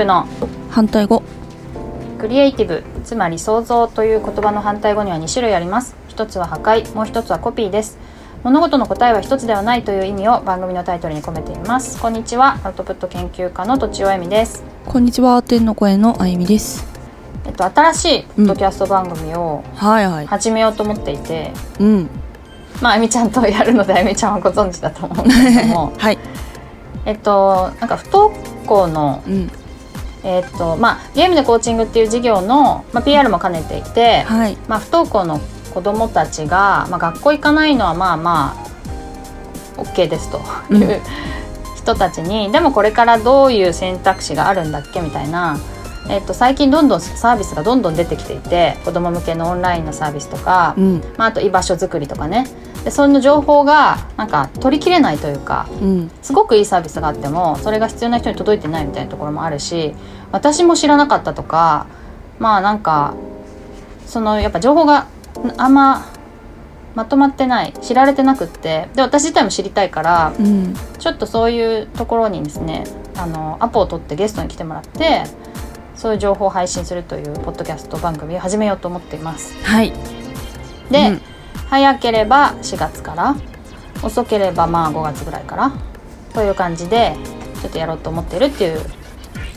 ブの。反対語。クリエイティブつまり創造という言葉の反対語には2種類あります。一つは破壊もう一つはコピーです。物事の答えは一つではないという意味を番組のタイトルに込めています。こんにちはアウトプット研究家のとちおえみです。こんにちは天の声のあゆみです。えっと新しいポッドキャスト番組をはいはい。始めようと思っていて、うん。まああゆみちゃんとやるのであゆみちゃんはご存知だと思うんですけども。はい。えっとなんか不登校のうんえっとまあゲームでコーチングっていう事業の、まあ、PR も兼ねていて、はい。まあ、不登校の子どもたちが、まあ、学校行かないのはまあまあ OK ですという、うん。人たちにでもこれからどういう選択肢があるんだっけみたいな、えっと、最近どんどんサービスがどんどん出てきていて子ども向けのオンラインのサービスとか、うん。まあ、あと居場所づくりとかねでその情報がなんか取りきれないというかうん。すごくいいサービスがあってもそれが必要な人に届いてないみたいなところもあるし私も知らなかったとかまあなんかそのやっぱ情報があんままとまってない知られてなくってで私自体も知りたいからうん。ちょっとそういうところにですねあのアポを取ってゲストに来てもらってそういう情報を配信するというポッドキャスト番組を始めようと思っています。はい。で、うん早ければ4月から遅ければまあ5月ぐらいからという感じでちょっとやろうと思ってるっていう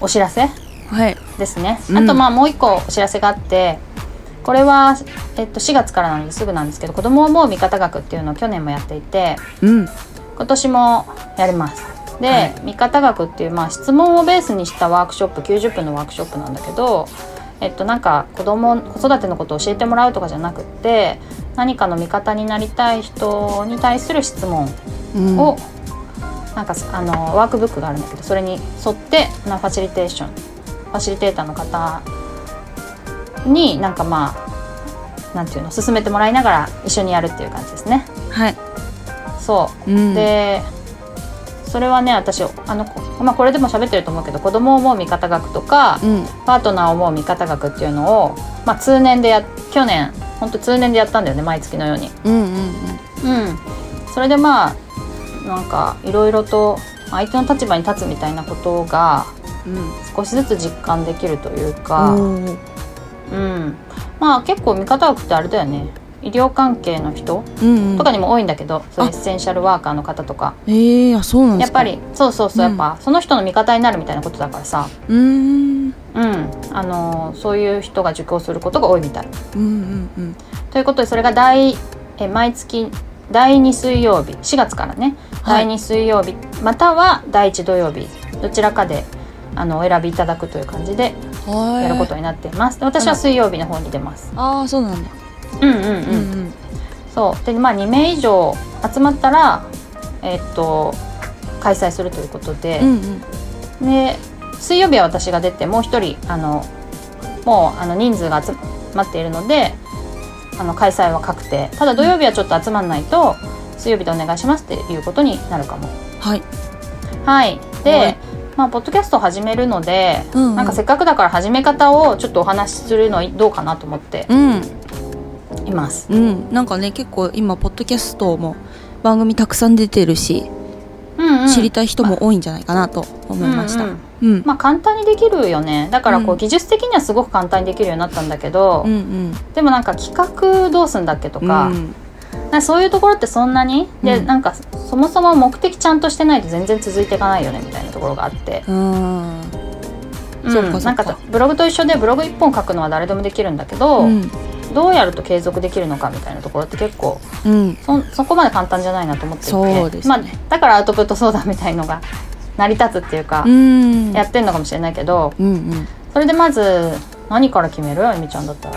お知らせはい。ですね、うん。あとまあもう一個お知らせがあってこれは、えっと、4月からなのですぐなんですけど子供を思う見方学っていうのを去年もやっていてうん。今年もやります。で、はい。見方学っていう、まあ、質問をベースにしたワークショップ90分のワークショップなんだけどえっとなんか子供子育てのことを教えてもらうとかじゃなくって何かの味方になりたい人に対する質問うん。を、なんかあのワークブックがあるんだけどそれに沿ってなファシリテーションファシリテーターの方になんかまあなんていうの進めてもらいながら一緒にやるっていう感じですね。はい。そう。うん。でそれはね私あの、まあ、これでも喋ってると思うけど子供を思う見方学とか、うん。パートナーを思う見方学っていうのを、まあ、通年でや去年本当通年でやったんだよね毎月のように。うんうんうん、それでまあなんかいろいろと相手の立場に立つみたいなことがうん。少しずつ実感できるといううか、ん。うん、まあ結構見方学ってあれだよね。医療関係の人うんとかにも多いんだけど、そういうエあ。ッセンシャルワーカーの方とか。えー、あそうなんやっぱりそうそうそう、うん。やっぱその人の味方になるみたいなことだからさ、うーんうんあのーそういう人が受講することが多いみたい。うんうんうんということでそれが第え毎月第2水曜日4月からね、はい第2水曜日または第1土曜日どちらかであのお選びいただくという感じではいやることになっています。で私は水曜日の方に出ます。ああそうなんだうんうんうん。うんうんそうでまあ2名以上集まったらえっと開催するということで。うんうんで水曜日は私が出てもう一人あのもうあの人数が集まっているのであの開催は確定。ただ土曜日はちょっと集まんないと水曜日でお願いしますっていうことになるかも。はい。はい。で、はい。まあポッドキャストを始めるので、うん。うんなんかせっかくだから始め方をちょっとお話しするのどうかなと思ってうん。います。うん。なんかね結構今ポッドキャストも番組たくさん出てるし、うん、うん、知りたい人も多いんじゃないかなと思いました。うんうんうん。まあ簡単にできるよね。だからこう、うん。技術的にはすごく簡単にできるようになったんだけど、うんうん。でもなんか企画どうすんだっけとか、うんそういうところってそんなに、でうん。なんかそもそも目的ちゃんとしてないと全然続いていかないよねみたいなところがあって、うん。なんかブログと一緒でブログ1本書くのは誰でもできるんだけど、うん。どうやると継続できるのかみたいなところって結構うん。そそこまで簡単じゃないなと思っていてね。まあ、だからアウトプット相談みたいのが成り立つっていうか、うん。やってんのかもしれないけどうんうん。それでまず何から決める？あゆみちゃんだったら。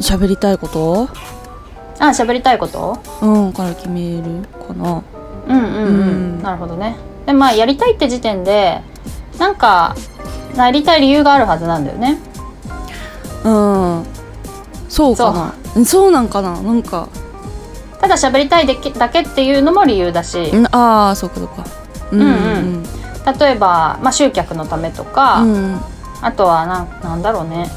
喋りたいこと？あ喋りたいこと？うんから決めるかな。うんうんうん、うん。なるほどね。でまあやりたいって時点でなんかやりたい理由があるはずなんだよね。うん。そうかな。そう。そうなんかな？なんか。ただ喋りたいだけだけっていうのも理由だし。ん。ああそうかそうかうんうん。例えば、まあ、集客のためとか、うん。あとはなんなんだろうね。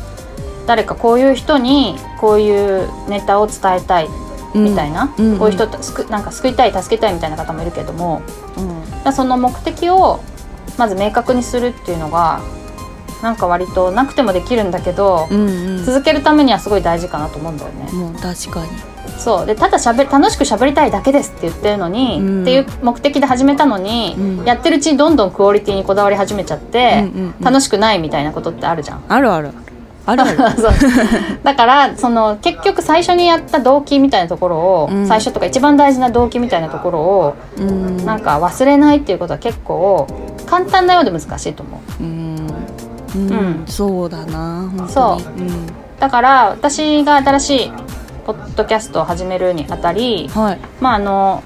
誰かこういう人にこういうネタを伝えたいうん。みたいな、うんこういう人なんか救いたい助けたいみたいな方もいるけども。うん。その目的をまず明確にするっていうのがなんか割となくてもできるんだけど、うんうん。続けるためにはすごい大事かなと思うんだよね。もう確かに。そう。でただしゃべ楽しく喋りたいだけですって言ってるのに、うん。っていう目的で始めたのに、うん。やってるうちにどんどんクオリティにこだわり始めちゃって、うんうんうん。楽しくないみたいなことってあるじゃん。あるある。あるある。そう。だからその結局最初にやった動機みたいなところを、うん。最初とか一番大事な動機みたいなところをうん。なんか忘れないっていうことは結構簡単なようで難しいと思う。うんうん、うんそうだな本当に。そううん。だから私が新しいポッドキャストを始めるにあたり、はい。まああの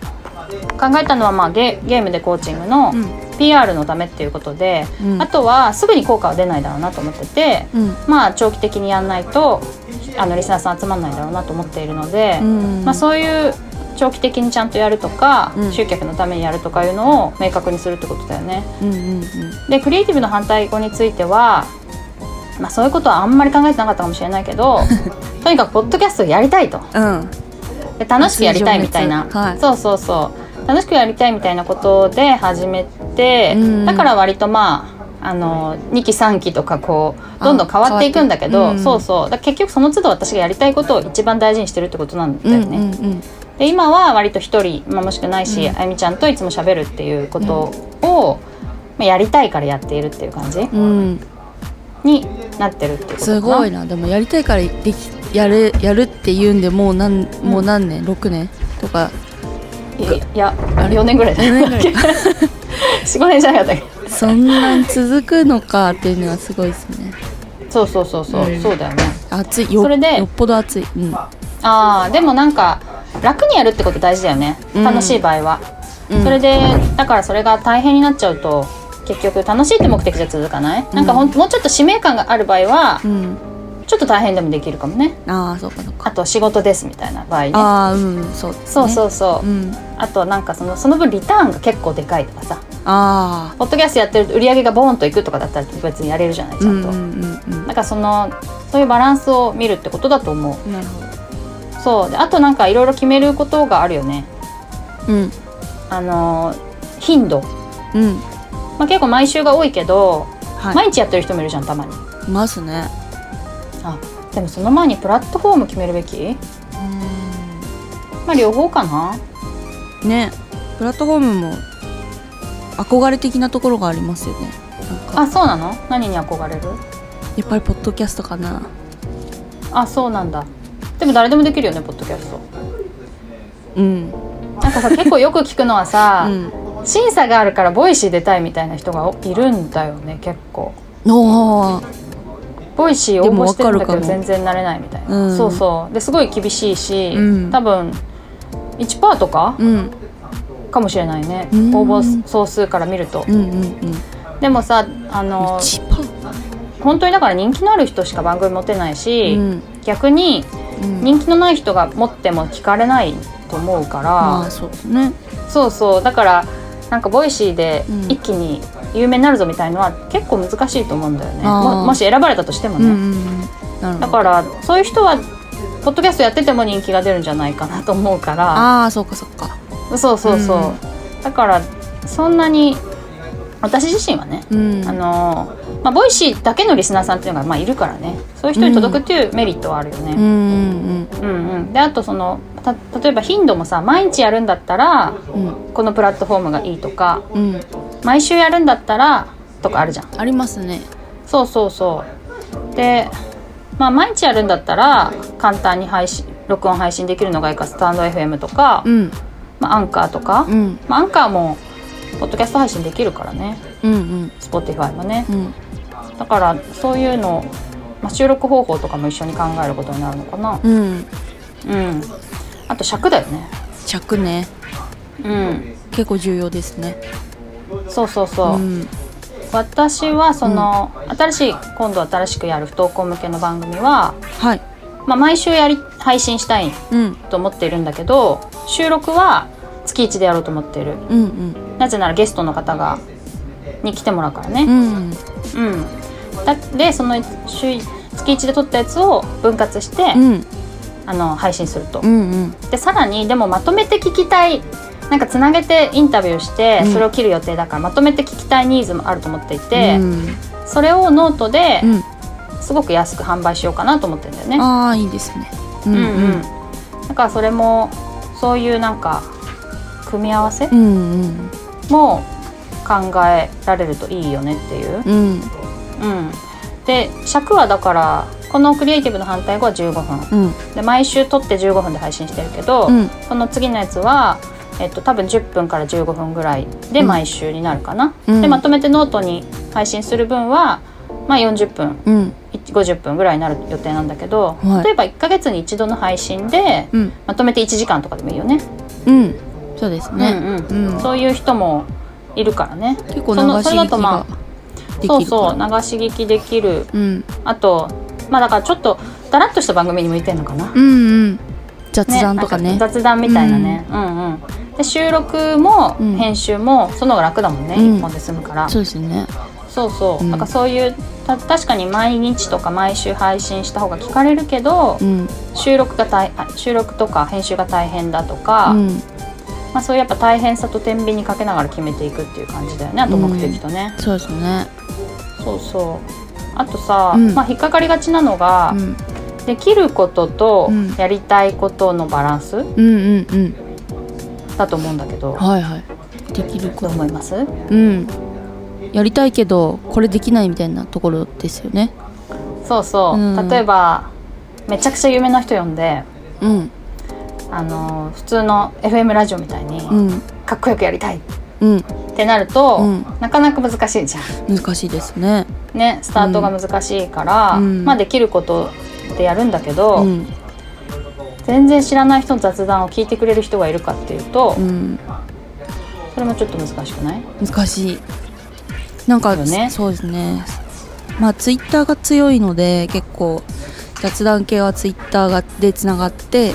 考えたのはまあゲゲームでコーチングのうん。PR のためっていうことで、うん。あとはすぐに効果は出ないだろうなと思ってて、うん。まあ長期的にやんないとあのリスナーさん集まんないだろうなと思っているので、うん。まあ、そういう長期的にちゃんとやるとか、うん。集客のためにやるとかいうのを明確にするってことだよね。うんうんでクリエイティブの反対語については、まあ、そういうことはあんまり考えてなかったかもしれないけど とにかくポッドキャストをやりたいと。うん。うんで楽しくやりたいみたいな、はい。そうそうそう。楽しくやりたいみたいなことで始めて、うん。だから割とまああの2期3期とかこうどんどん変わっていくんだけど、あ変わってそう。そう結局その都度私がやりたいことを一番大事にしてるってことなんだよね。うんうんで今は割と一人、まあ、もしくないし、うん。あゆみちゃんといつも喋るっていうことを、まあ、やりたいからやっているっていう感じうん。うんになってるっていうことかすなごいな。でもやりたいからできやるやるって言うんでもう何もう何年、6年？とか。いやいやあれ？4年ぐらいだ4年ぐらい？45年じゃなかったっけ？そんなに続くのかっていうのはすごいですね。そうそうそうそう、うん。そうだよね。熱い。よそれでよっぽど熱い。うん。ああでもなんか楽にやるってこと大事だよね。うん。楽しい場合は、うん。それでだからそれが大変になっちゃうと結局楽しいって目的じゃ続かない、なんかほんもうちょっと使命感がある場合はうん。ちょっと大変でもできるかもね。ああそうかそうか。あと仕事ですみたいな場合ね。ああうんそうね。そうそうそう、うん。あとなんかそのその分リターンが結構でかいとかさ。あポッドキャストやってると売り上げがボーンといくとかだったら別にやれるじゃないあちゃんと、うんうんうんなんかそのそういうバランスを見るってことだと思う。うんなるほどそう。であとなんかいろいろ決めることがあるよね。うん。あの頻度、うん。まあ、結構毎週が多いけど、はい。毎日やってる人もいるじゃんたまに。いますね。あでもその前にプラットフォーム決めるべき？まあ両方かな。ね。プラットフォームも憧れ的なところがありますよね。あそうなの？何に憧れる？やっぱりポッドキャストかな。あそうなんだでも誰でもできるよねポッドキャスト。うん。なんかさ結構よく聞くのはさ、うん。審査があるからボイシー出たいみたいな人がいるんだよね結構。おー。ボイシー応募してるんだけど全然なれないみたいな、うん。そうそう。ですごい厳しいし、うん。多分1%とかうん。かもしれないね、うん。応募総数から見ると、うんうんうん。でもさあの本当にだから人気のある人しか番組持てないし、うん。逆にうん人気のない人が持っても聞かれないと思うから、まあそうですね。そうそう。だからなんかボイシーでうん。一気に有名になるぞみたいのは結構難しいと思うんだよね、ももし選ばれたとしてもね、うんうんだからそういう人はポッドキャストやってても人気が出るんじゃないかなと思うから。ああそうかそうか。そうそうそう、うん。だからそんなに私自身はね、うん。あのまあ、 Voicy だけのリスナーさんっていうのがまあいるからね。そういう人に届くっていうメリットはあるよね。うんうんうん。うん、であとそのた例えば頻度もさ毎日やるんだったらうん。このプラットフォームがいいとか毎週やるんだったらとかあるじゃん。ありますね。そうそうそう。でまあ毎日やるんだったら簡単に配信録音配信できるのがいいかスタンド FM とか、うん。まあ、アンカーとか、うん。まあ、アンカーもポッドキャスト配信できるからね。うんうん。Spotify もね。うん。だからそういうの、まあ、収録方法とかも一緒に考えることになるのかな。うん。うん。あと尺だよね。尺ね。うん。結構重要ですね。そうそうそう、ん。私はその、新しい今度新しくやる不登校向けの番組は、はい。まあ、毎週やり配信したいうん。と思っているんだけど収録は月1でやろうと思っている。うんうん。なぜならゲストの方がに来てもらうからね。うん。うん、だでその週月1で撮ったやつを分割して、うん。あの配信すると、うんうん。でさらにでもまとめて聞きたいなんかつなげてインタビューしてうん。それを切る予定だからまとめて聞きたいニーズもあると思っていて、うん。それをノートでうん。すごく安く販売しようかなと思ってるんだよね。ああいいですね。ううんうん。だからそれもそういうなんか組み合わせも考えられるといいよねっていう。うん。うん、で尺はだからこのクリエイティブの反対語は15分。うん。で毎週撮って15分で配信してるけど、うん。この次のやつは、えっと、多分10分から15分ぐらいで毎週になるかな、うん。でまとめてノートに配信する分は、まあ、40分うん。50分ぐらいになる予定なんだけど、はい。例えば1ヶ月に一度の配信でうん。まとめて1時間とかでもいいよね。うんそうですね。うんうん。うん。そういう人もいるからね。結構流し聞きそれだとまがあできるそうそう流し聞きできる。うん。あとまあだからちょっとだらっとした番組に向いてるのかな、うんうん。雑談とかね。なん雑談みたいなね、うん、うんで収録もうん。編集もその方が楽だもんね、うん。一本で済むから。そうですね。そうそう、うん。なんかそういうた確かに毎日とか毎週配信した方が聞かれるけど、うん。収録が大あ収録とか編集が大変だとか、うんまあ、そういうやっぱ大変さと天秤にかけながら決めていくっていう感じだよね。あと目的とね、そうですね。そうそう。あとさ、うん。まあ、引っかかりがちなのが、うん。できることとうん。やりたいことのバランスうんうんうん。だと思うんだけど、はいはい。できるどこと。う思います？うん。やりたいけどこれできないみたいなところですよね。そうそう、うん。例えばめちゃくちゃ有名な人呼んでうんあの普通の FM ラジオみたいにうん。かっこよくやりたいっうん。てなると、うん。なかなか難しいじゃん。難しいですね。ねスタートが難しいから、うん。まあできることでやるんだけど、うん。全然知らない人の雑談を聞いてくれる人がいるかっていうと、うん。それもちょっと難しくない？難しい。なんか、よね。そうですね。まあツイッターが強いので結構雑談系はツイッターがでつながって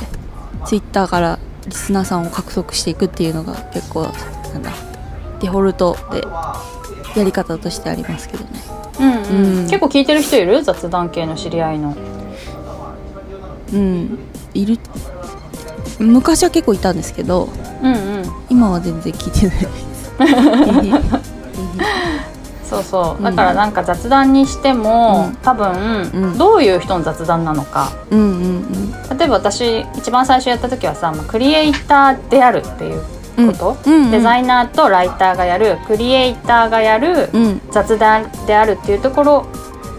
ツイッターからリスナーさんを獲得していくっていうのが結構なんだデフォルトでやり方としてありますけどね。うんうん。うん。結構聞いてる人いる？雑談系の知り合いの。うん。いる。昔は結構いたんですけどうんうん。今は全然聞いてないです そうそう。うん。だからなんか雑談にしても、うん。多分、うん。どういう人の雑談なのか。うんうん例えば私一番最初やった時はさ、まあ、クリエイターであるっていうこと、うんうん。デザイナーとライターがやるクリエイターがやるうん。うん雑談であるっていうところ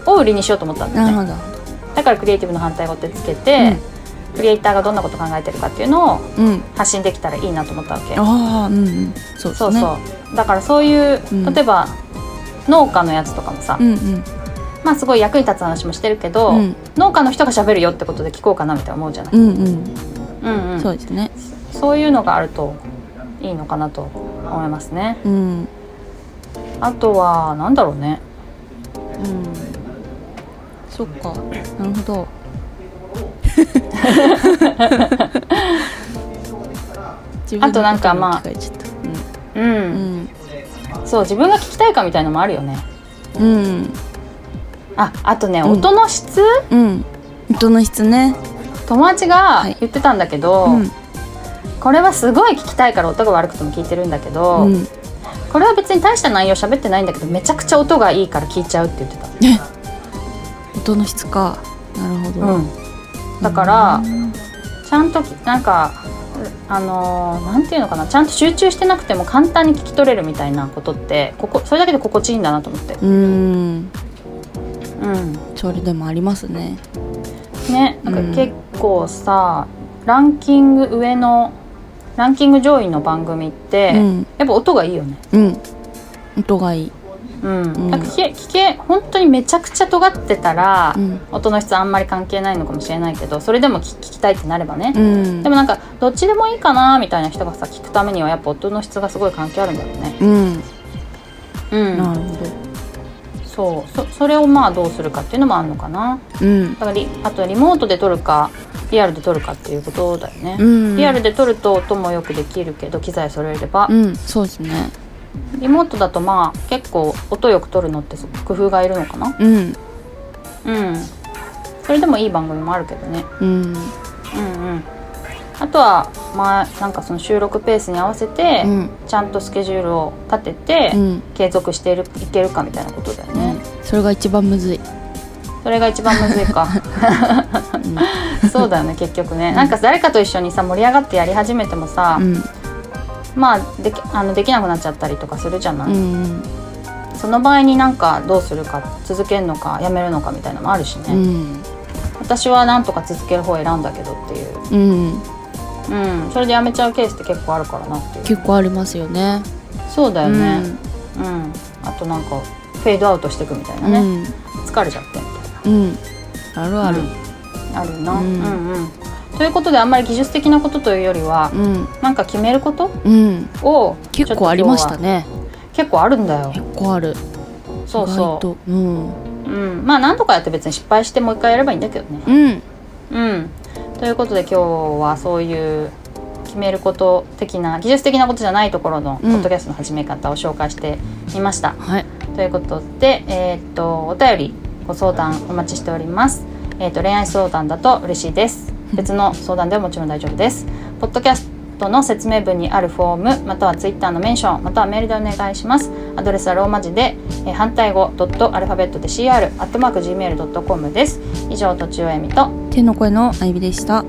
を売りにしようと思ったんだよね。だからクリエイティブの反対語ってつけて、クリエイターがどんなこと考えてるかっていうのをうん発信できたらいいなと思ったわけ。ああうんうん。そうね。そうそう。だからそういう、うん。例えば農家のやつとかもさ、うんうん。まあすごい役に立つ話もしてるけど、うん。農家の人が喋るよってことで聞こうかなみたいな思うじゃない、うんうん。うんうん。そうですね。そういうのがあるといいのかなと思いますね。うん。あとはなんだろうね。うん。そっか。なるほど。あとなんかまあ自分のことに聞かれちゃった。うん、うんそう自分が聞きたいかみたいのもあるよね。うん。ああとね、うん。音の質？うん。音の質ね。友達がはい。言ってたんだけど、うん。これはすごい聞きたいから音が悪くても聞いてるんだけど、うん。これは別に大した内容喋ってないんだけどめちゃくちゃ音がいいから聞いちゃうって言ってた。え。音の質か。なるほど。うん、だから、ちゃんときなんかあのーなんていうのかなちゃんと集中してなくても簡単に聞き取れるみたいなことってここそれだけで心地いいんだなと思って。うん。うん。それでもありますね。ねなんかうん結構さ、ランキング上のランキング上位の番組って、うん。やっぱ音がいいよね。うん。音がいいうん、んなんか聞け聞け本当にめちゃくちゃ尖ってたら、うん。音の質あんまり関係ないのかもしれないけどそれでも聞聞きたいってなればね、うん。でもなんかどっちでもいいかなみたいな人がさ聞くためにはやっぱ音の質がすごい関係あるんだよね。うん。うん、なるほど。そう。そそれをまあどうするかっていうのもあるのかな。うん。だからリあとリモートで撮るかリアルで撮るかっていうことだよね。うん。リアルで撮ると音もよくできるけど機材揃えれば、うん。そうですねリモートだとまあ結構音よく撮るのってす工夫がいるのかな？うん。うん。それでもいい番組もあるけどね。うん。うんうん。あとはまあなんかその収録ペースに合わせて、うん。ちゃんとスケジュールを立てて、うん。継続しているいけるかみたいなことだよね、それが一番むずい、それが一番むずいか。そうだよね結局ね、なんか誰かと一緒にさ盛り上がってやり始めてもさ、うんまあできあのできなくなっちゃったりとかするじゃない、うんその場合になんかどうするか続けるのかやめるのかみたいなのもあるしね、うん。私はなんとか続ける方を選んだけどっていう。うん。うん。それでやめちゃうケースって結構あるからなっていう。結構ありますよね。そうだよね。うん、あとなんかフェードアウトしていくみたいなね、うん。疲れちゃってみたいうん。あるある。な、あるな、ううんん、うんということであんまり技術的なことというよりは、うん。なんか決めることうん。を結構ありましたね。ね結構あるんだよ。結構ある。そうそと。うん。う、うん、まあ何とかやって別に失敗してもう一回やればいいんだけどね。うん。うん。ということで今日はそういう決めること的な技術的なことじゃないところのポうんッドキャストの始め方を紹介してみました、はい。ということで、えーっとお便りご相談お待ちしております。えーっと恋愛相談だと嬉しいです。別の相談でももちろん大丈夫です。ポッドキャストの説明文にあるフォームまたはツイッターのメンションまたはメールでお願いします。アドレスはローマ字で、え反対語ドットアルファベットで CR アットマーク gmail ドットコムです。以上とちおえみと天の声のあゆみでした